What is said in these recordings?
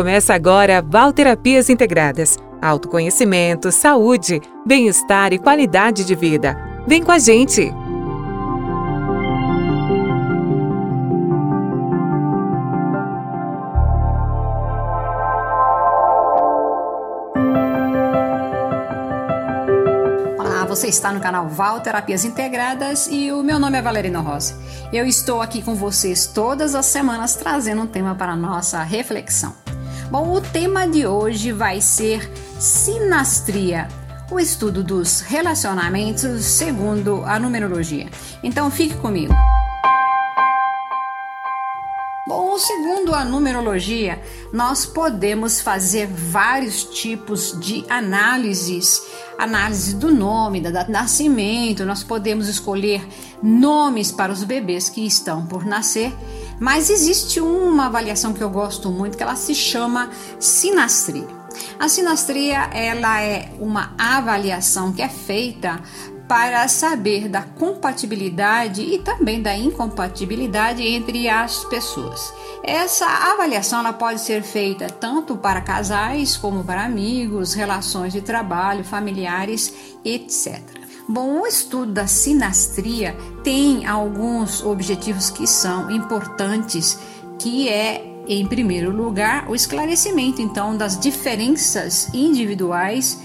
Começa agora Valterapias Integradas. Autoconhecimento, saúde, bem-estar e qualidade de vida. Vem com a gente! Você está no canal Val Terapias Integradas e o meu nome é Valerina Rosa. Eu estou aqui com vocês todas as semanas trazendo um tema para nossa reflexão. Bom, o tema de hoje vai ser sinastria, o estudo dos relacionamentos segundo a numerologia. Então fique comigo. Bom, segundo a numerologia, nós podemos fazer vários tipos de análises. Análise do nome, da data de nascimento, nós podemos escolher nomes para os bebês que estão por nascer, mas existe uma avaliação que eu gosto muito que ela se chama sinastria. A sinastria ela é uma avaliação que é feita para saber da compatibilidade e também da incompatibilidade entre as pessoas. Essa avaliação ela pode ser feita tanto para casais como para amigos, relações de trabalho, familiares, etc. Bom, o estudo da sinastria tem alguns objetivos que são importantes, que é em primeiro lugar o esclarecimento então das diferenças individuais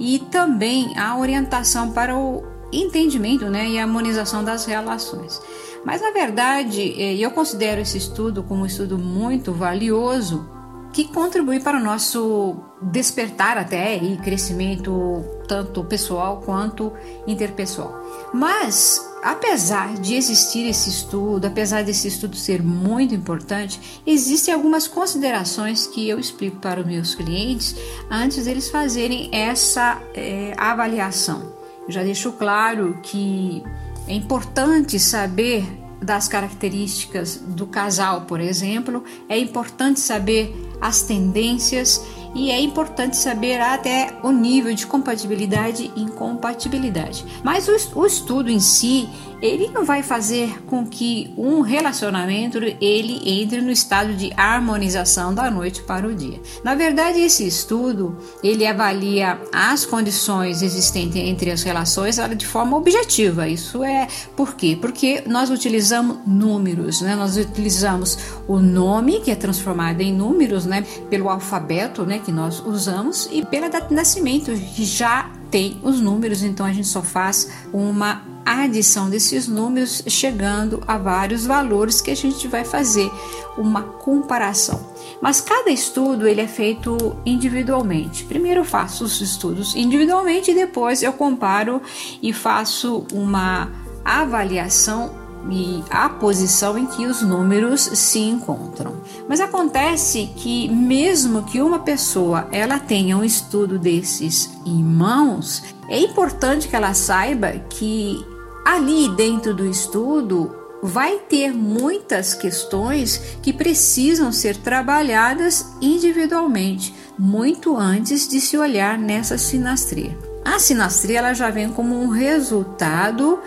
e também a orientação para o entendimento né, e harmonização das relações. Mas na verdade, eh, eu considero esse estudo como um estudo muito valioso que contribui para o nosso despertar até e crescimento tanto pessoal quanto interpessoal. Mas apesar de existir esse estudo, apesar desse estudo ser muito importante, existem algumas considerações que eu explico para os meus clientes antes deles fazerem essa é, avaliação. Eu já deixo claro que é importante saber das características do casal, por exemplo, é importante saber as tendências e é importante saber até o nível de compatibilidade e incompatibilidade. Mas o, estudo em si, ele não vai fazer com que um relacionamento ele entre no estado de harmonização da noite para o dia. Na verdade, esse estudo ele avalia as condições existentes entre as relações de forma objetiva. Isso é por quê? Porque nós utilizamos números, né? Nós utilizamos o nome que é transformado em números, né? Pelo alfabeto, né? Que nós usamos e pela data de nascimento que já tem os números. Então a gente só faz uma adição desses números chegando a vários valores que a gente vai fazer uma comparação. Mas cada estudo ele é feito individualmente. Primeiro eu faço os estudos individualmente e depois eu comparo e faço uma avaliação e a posição em que os números se encontram. Mas acontece que mesmo que uma pessoa ela tenha um estudo desses em mãos, é importante que ela saiba que ali dentro do estudo vai ter muitas questões que precisam ser trabalhadas individualmente, muito antes de se olhar nessa sinastria. A sinastria ela já vem como um resultado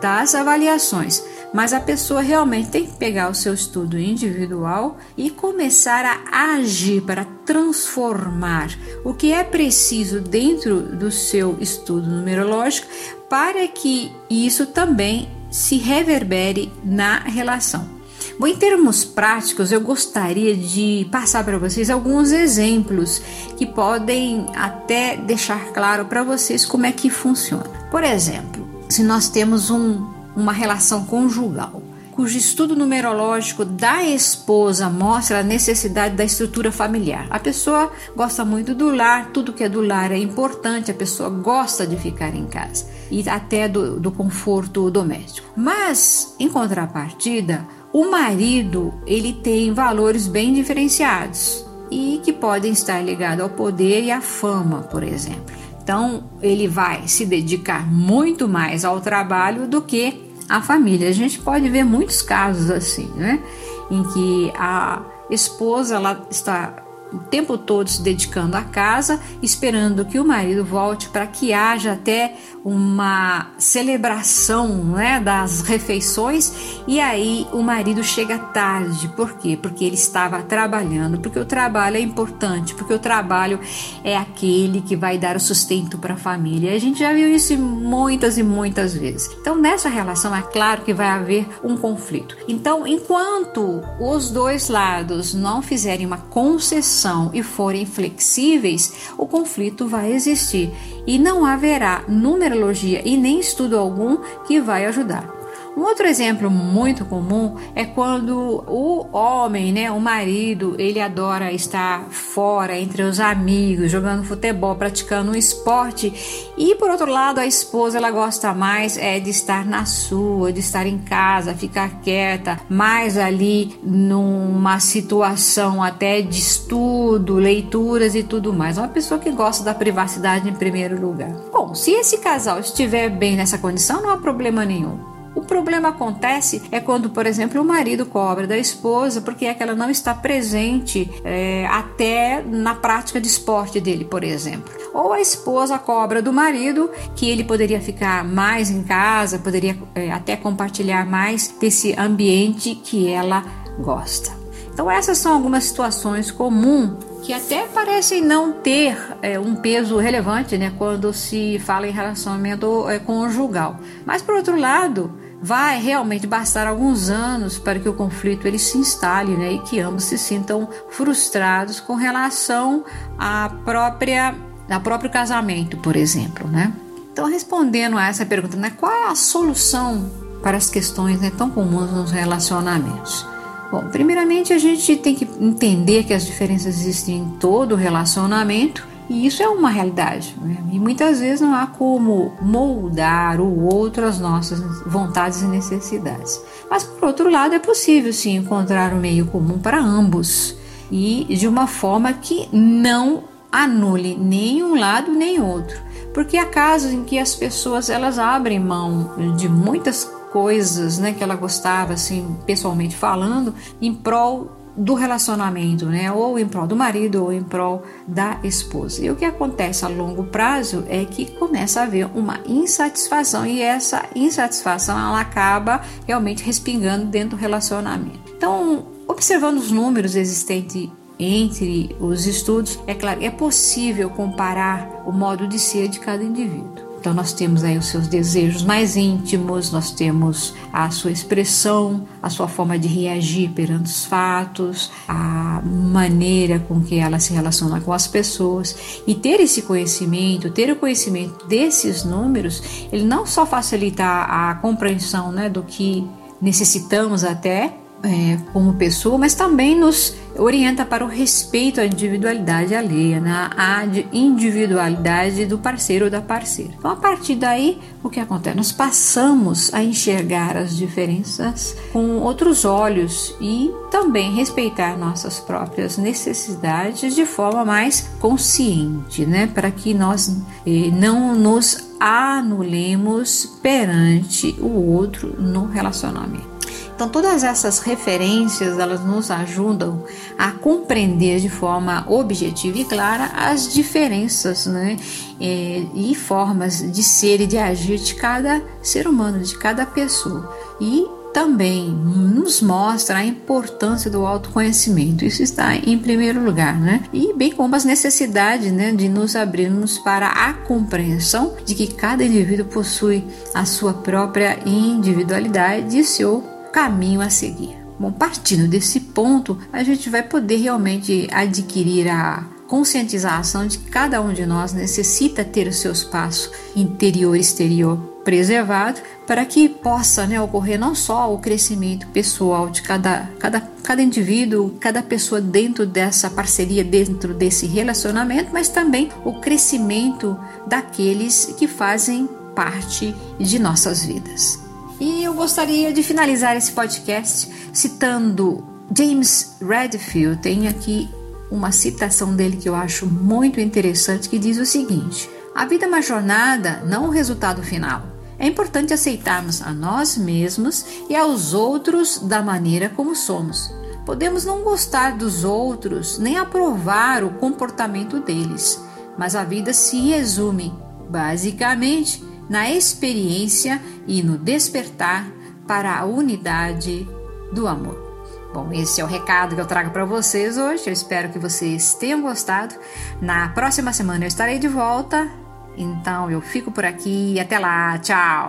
das avaliações, mas a pessoa realmente tem que pegar o seu estudo individual e começar a agir para transformar o que é preciso dentro do seu estudo numerológico para que isso também se reverbere na relação. Bom, em termos práticos, eu gostaria de passar para vocês alguns exemplos que podem até deixar claro para vocês como é que funciona. Por exemplo, se nós temos um, uma relação conjugal, cujo estudo numerológico da esposa mostra a necessidade da estrutura familiar. A pessoa gosta muito do lar, tudo que é do lar é importante, a pessoa gosta de ficar em casa e até do, do conforto doméstico. Mas, em contrapartida, o marido ele tem valores bem diferenciados e que podem estar ligados ao poder e à fama, por exemplo. Então, ele vai se dedicar muito mais ao trabalho do que à família. A gente pode ver muitos casos assim, né? Em que a esposa ela está o tempo todo se dedicando à casa, esperando que o marido volte para que haja até uma celebração né, das refeições e aí o marido chega tarde. Por quê? Porque ele estava trabalhando, porque o trabalho é importante, porque o trabalho é aquele que vai dar o sustento para a família. A gente já viu isso muitas e muitas vezes. Então, nessa relação, é claro que vai haver um conflito. Então, enquanto os dois lados não fizerem uma concessão e forem flexíveis, o conflito vai existir e não haverá numerologia e nem estudo algum que vai ajudar. Um outro exemplo muito comum é quando o homem, né, o marido, ele adora estar fora entre os amigos, jogando futebol, praticando um esporte, e por outro lado a esposa ela gosta mais é de estar na sua, de estar em casa, ficar quieta, mais ali numa situação até de estudo, leituras e tudo mais. Uma pessoa que gosta da privacidade em primeiro lugar. Bom, se esse casal estiver bem nessa condição, não há problema nenhum. Problema acontece é quando, por exemplo, o marido cobra da esposa porque é que ela não está presente é, até na prática de esporte dele, por exemplo. Ou a esposa cobra do marido que ele poderia ficar mais em casa, poderia é, até compartilhar mais desse ambiente que ela gosta. Então, essas são algumas situações comuns que até parecem não ter é, um peso relevante né, quando se fala em relacionamento é, conjugal. Mas, por outro lado, vai realmente bastar alguns anos para que o conflito ele se instale né, e que ambos se sintam frustrados com relação à própria, ao próprio casamento, por exemplo. Né? Então, respondendo a essa pergunta, né, qual é a solução para as questões né, tão comuns nos relacionamentos? Bom, primeiramente a gente tem que entender que as diferenças existem em todo relacionamento e isso é uma realidade. Né? E muitas vezes não há como moldar o outro às nossas vontades e necessidades. Mas, por outro lado, é possível sim encontrar um meio comum para ambos e de uma forma que não anule nem um lado nem outro. Porque há casos em que as pessoas elas abrem mão de muitas coisas né, que ela gostava, assim, pessoalmente falando, em prol do relacionamento, né? Ou em prol do marido ou em prol da esposa. E o que acontece a longo prazo é que começa a haver uma insatisfação e essa insatisfação ela acaba realmente respingando dentro do relacionamento. Então, observando os números existentes entre os estudos, é claro, é possível comparar o modo de ser de cada indivíduo. Então nós temos aí os seus desejos mais íntimos, nós temos a sua expressão, a sua forma de reagir perante os fatos, a maneira com que ela se relaciona com as pessoas. E ter esse conhecimento, ter o conhecimento desses números, ele não só facilita a compreensão, né, do que necessitamos até é, como pessoa, mas também nos orienta para o respeito à individualidade alheia, né? à individualidade do parceiro ou da parceira. Então, a partir daí, o que acontece? Nós passamos a enxergar as diferenças com outros olhos e também respeitar nossas próprias necessidades de forma mais consciente, né? para que nós eh, não nos anulemos perante o outro no relacionamento. Então todas essas referências elas nos ajudam a compreender de forma objetiva e clara as diferenças né, é, e formas de ser e de agir de cada ser humano, de cada pessoa. E também nos mostra a importância do autoconhecimento. Isso está em primeiro lugar, né? E bem como as necessidades, né, de nos abrirmos para a compreensão de que cada indivíduo possui a sua própria individualidade e seu caminho a seguir. Bom, partindo desse ponto, a gente vai poder realmente adquirir a conscientização de que cada um de nós necessita ter o seu espaço interior e exterior preservado para que possa né, ocorrer não só o crescimento pessoal de cada, cada, cada indivíduo, cada pessoa dentro dessa parceria, dentro desse relacionamento, mas também o crescimento daqueles que fazem parte de nossas vidas. E eu gostaria de finalizar esse podcast citando James Redfield. Tem aqui uma citação dele que eu acho muito interessante que diz o seguinte: A vida é uma jornada, não o resultado final. É importante aceitarmos a nós mesmos e aos outros da maneira como somos. Podemos não gostar dos outros, nem aprovar o comportamento deles, mas a vida se resume, basicamente, na experiência e no despertar para a unidade do amor. Bom, esse é o recado que eu trago para vocês hoje. Eu espero que vocês tenham gostado. Na próxima semana eu estarei de volta. Então eu fico por aqui. Até lá. Tchau.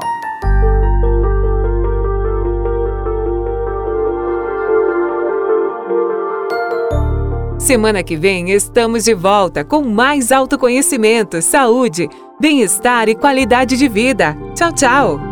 Semana que vem estamos de volta com mais autoconhecimento, saúde, bem-estar e qualidade de vida. Tchau, tchau!